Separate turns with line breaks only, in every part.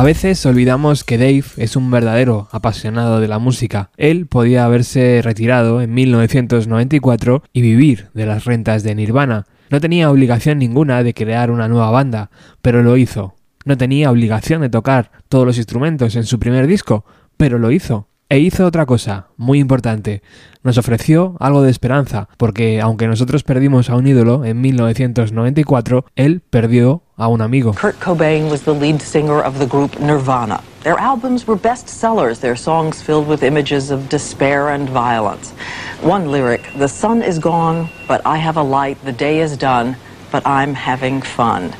A veces olvidamos que Dave es un verdadero apasionado de la música. Él podía haberse retirado en 1994 y vivir de las rentas de Nirvana. No tenía obligación ninguna de crear una nueva banda, pero lo hizo. No tenía obligación de tocar todos los instrumentos en su primer disco, pero lo hizo. E hizo otra cosa, muy importante. Nos ofreció algo de esperanza, porque aunque nosotros perdimos a un ídolo en 1994, él perdió a un amigo.
Kurt Cobain was the lead singer of the group Nirvana. Their albums were bestsellers, their songs filled with images of despair and violence. One lyric, The sun is gone, but I have a light, the day is done, but I'm having fun.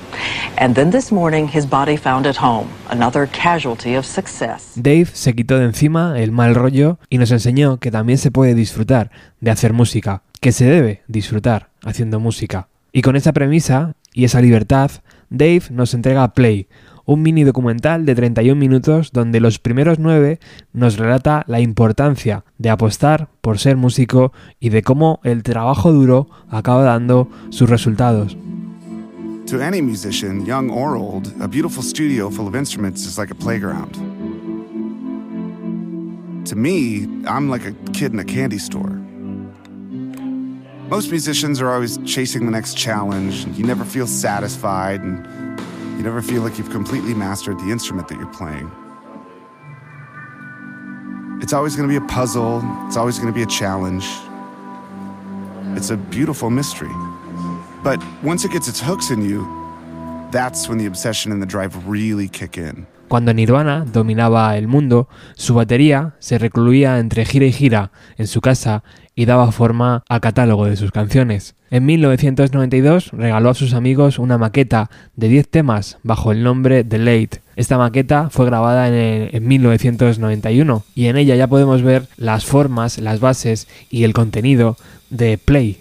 And then this morning his body found at home, another casualty of success.
Dave se quitó de encima el mal rollo y nos enseñó que también se puede disfrutar de hacer música, que se debe disfrutar haciendo música. Y con esa premisa y esa libertad, Dave nos entrega Play, un mini documental de 31 minutos donde los primeros nueve nos relata la importancia de apostar por ser músico y de cómo el trabajo duro acaba dando sus resultados.
To any musician, young or old, a beautiful studio full of instruments is like a playground. To me, I'm like a kid in a candy store. Most musicians are always chasing the next challenge. You never feel satisfied, and you never feel like you've completely mastered the instrument that you're playing. It's always going to be a puzzle, it's always going to be a challenge. It's a beautiful mystery. But once it gets its hooks in you, that's when the obsession and the drive really kick in.
Cuando Nirvana dominaba el mundo, su batería se recluía entre gira y gira en su casa y daba forma al catálogo de sus canciones. En 1992 regaló a sus amigos una maqueta de 10 temas bajo el nombre The Late. Esta maqueta fue grabada en, en 1991 y en ella ya podemos ver las formas, las bases y el contenido de Play.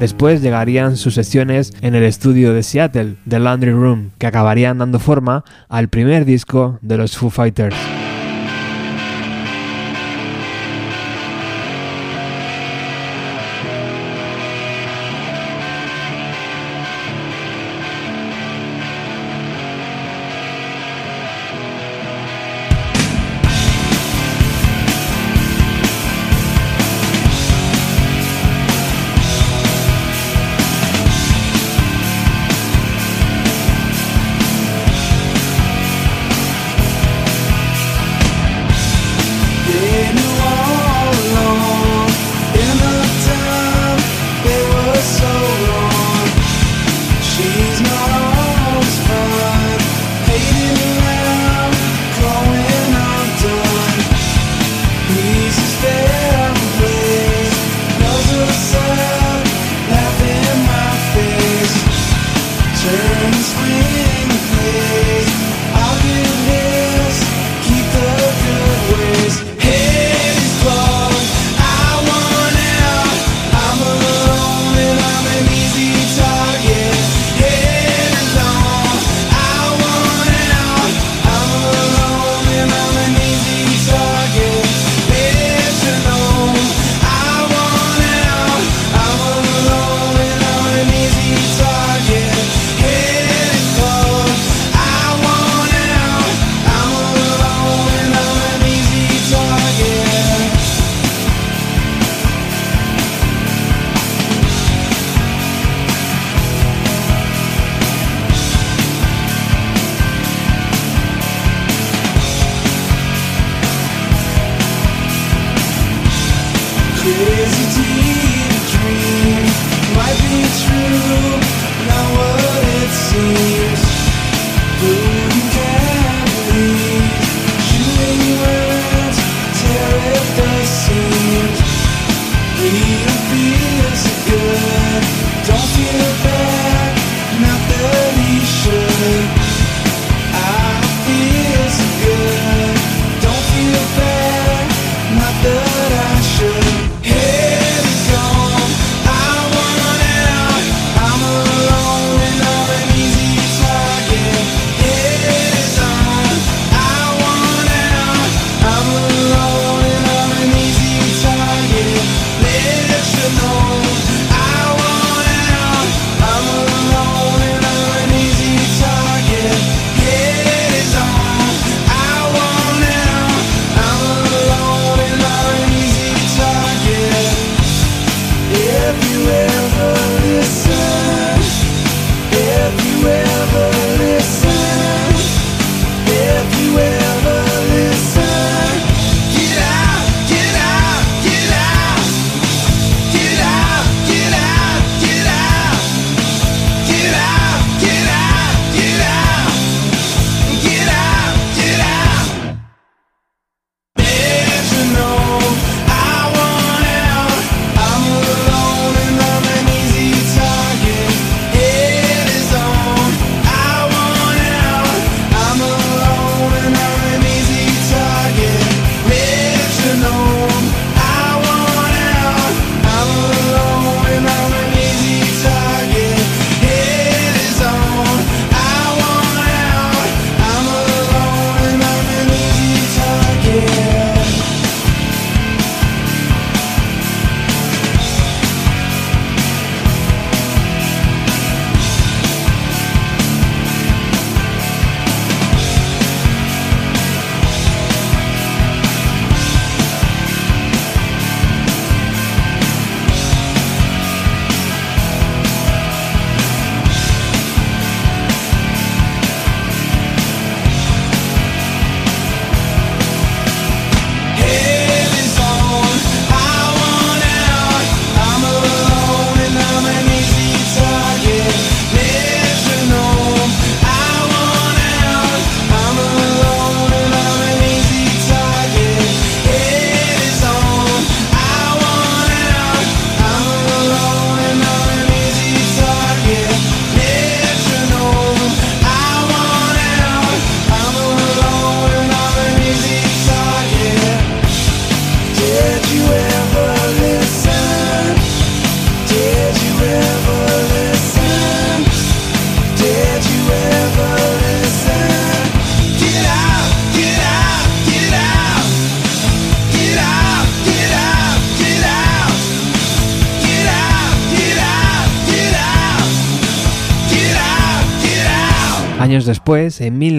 Después llegarían sus sesiones en el estudio de Seattle, The Laundry Room, que acabarían dando forma al primer disco de los Foo Fighters.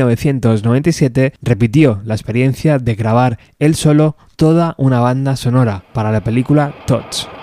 1997, repitió la experiencia de grabar él solo toda una banda sonora para la película Touch.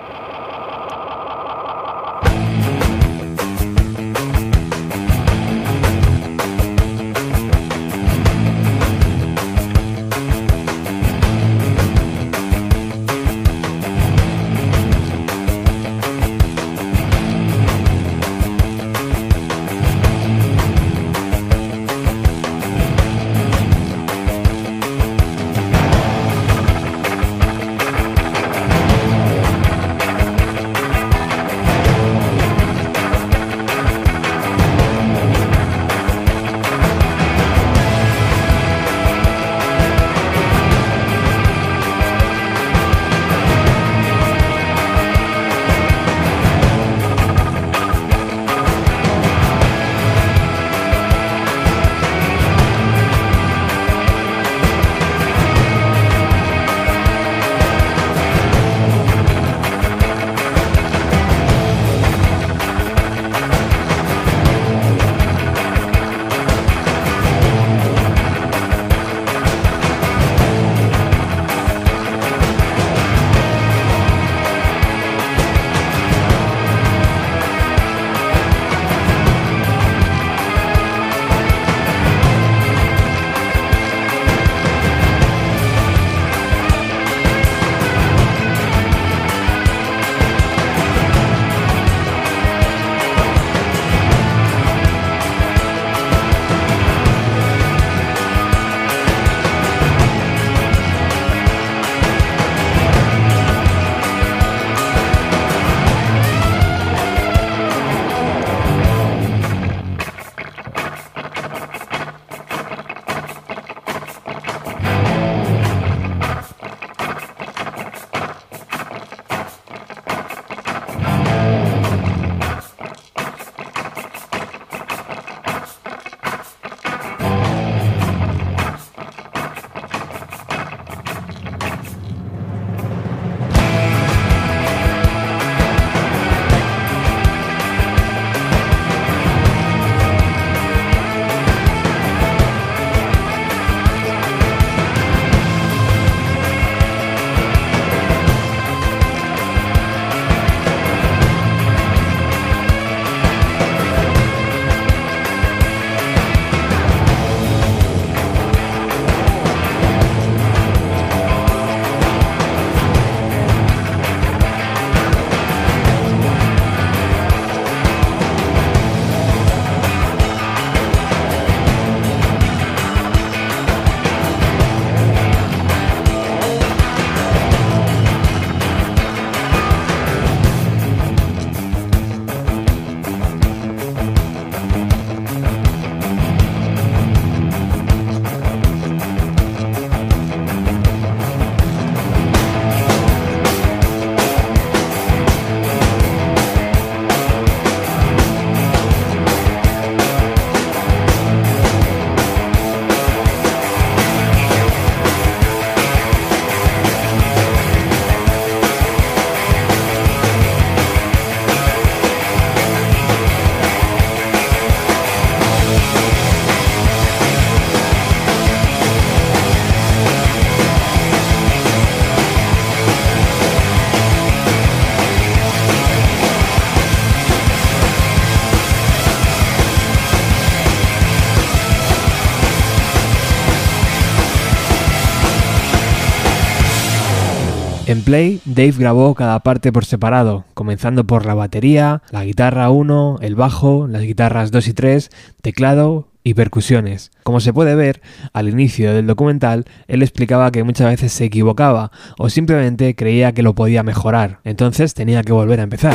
En Play, Dave grabó cada parte por separado, comenzando por la batería, la guitarra 1, el bajo, las guitarras 2 y 3, teclado y percusiones. Como se puede ver, al inicio del documental, él explicaba que muchas veces se equivocaba o simplemente creía que lo podía mejorar, entonces tenía que volver a empezar.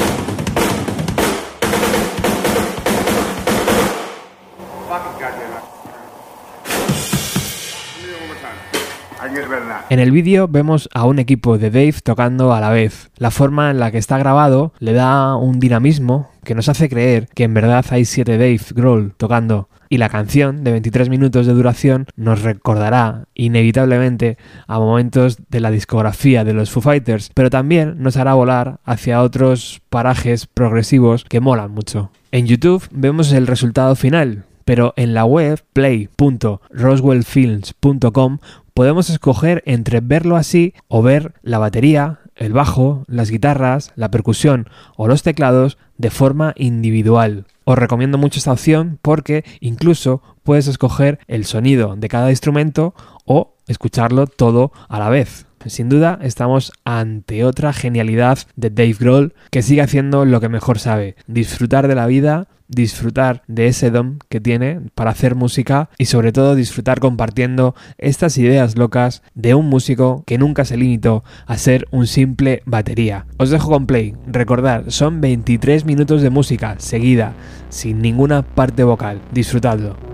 En el vídeo vemos a un equipo de Dave tocando a la vez. La forma en la que está grabado le da un dinamismo que nos hace creer que en verdad hay siete Dave Grohl tocando. Y la canción, de 23 minutos de duración, nos recordará inevitablemente a momentos de la discografía de los Foo Fighters, pero también nos hará volar hacia otros parajes progresivos que molan mucho. En YouTube vemos el resultado final, pero en la web play.roswellfilms.com podemos escoger entre verlo así o ver la batería, el bajo, las guitarras, la percusión o los teclados de forma individual. Os recomiendo mucho esta opción porque incluso puedes escoger el sonido de cada instrumento o escucharlo todo a la vez. Sin duda estamos ante otra genialidad de Dave Grohl que sigue haciendo lo que mejor sabe, disfrutar de la vida, disfrutar de ese don que tiene para hacer música y sobre todo disfrutar compartiendo estas ideas locas de un músico que nunca se limitó a ser un simple batería. Os dejo con play, recordad, son 23 minutos de música seguida, sin ninguna parte vocal, disfrutadlo.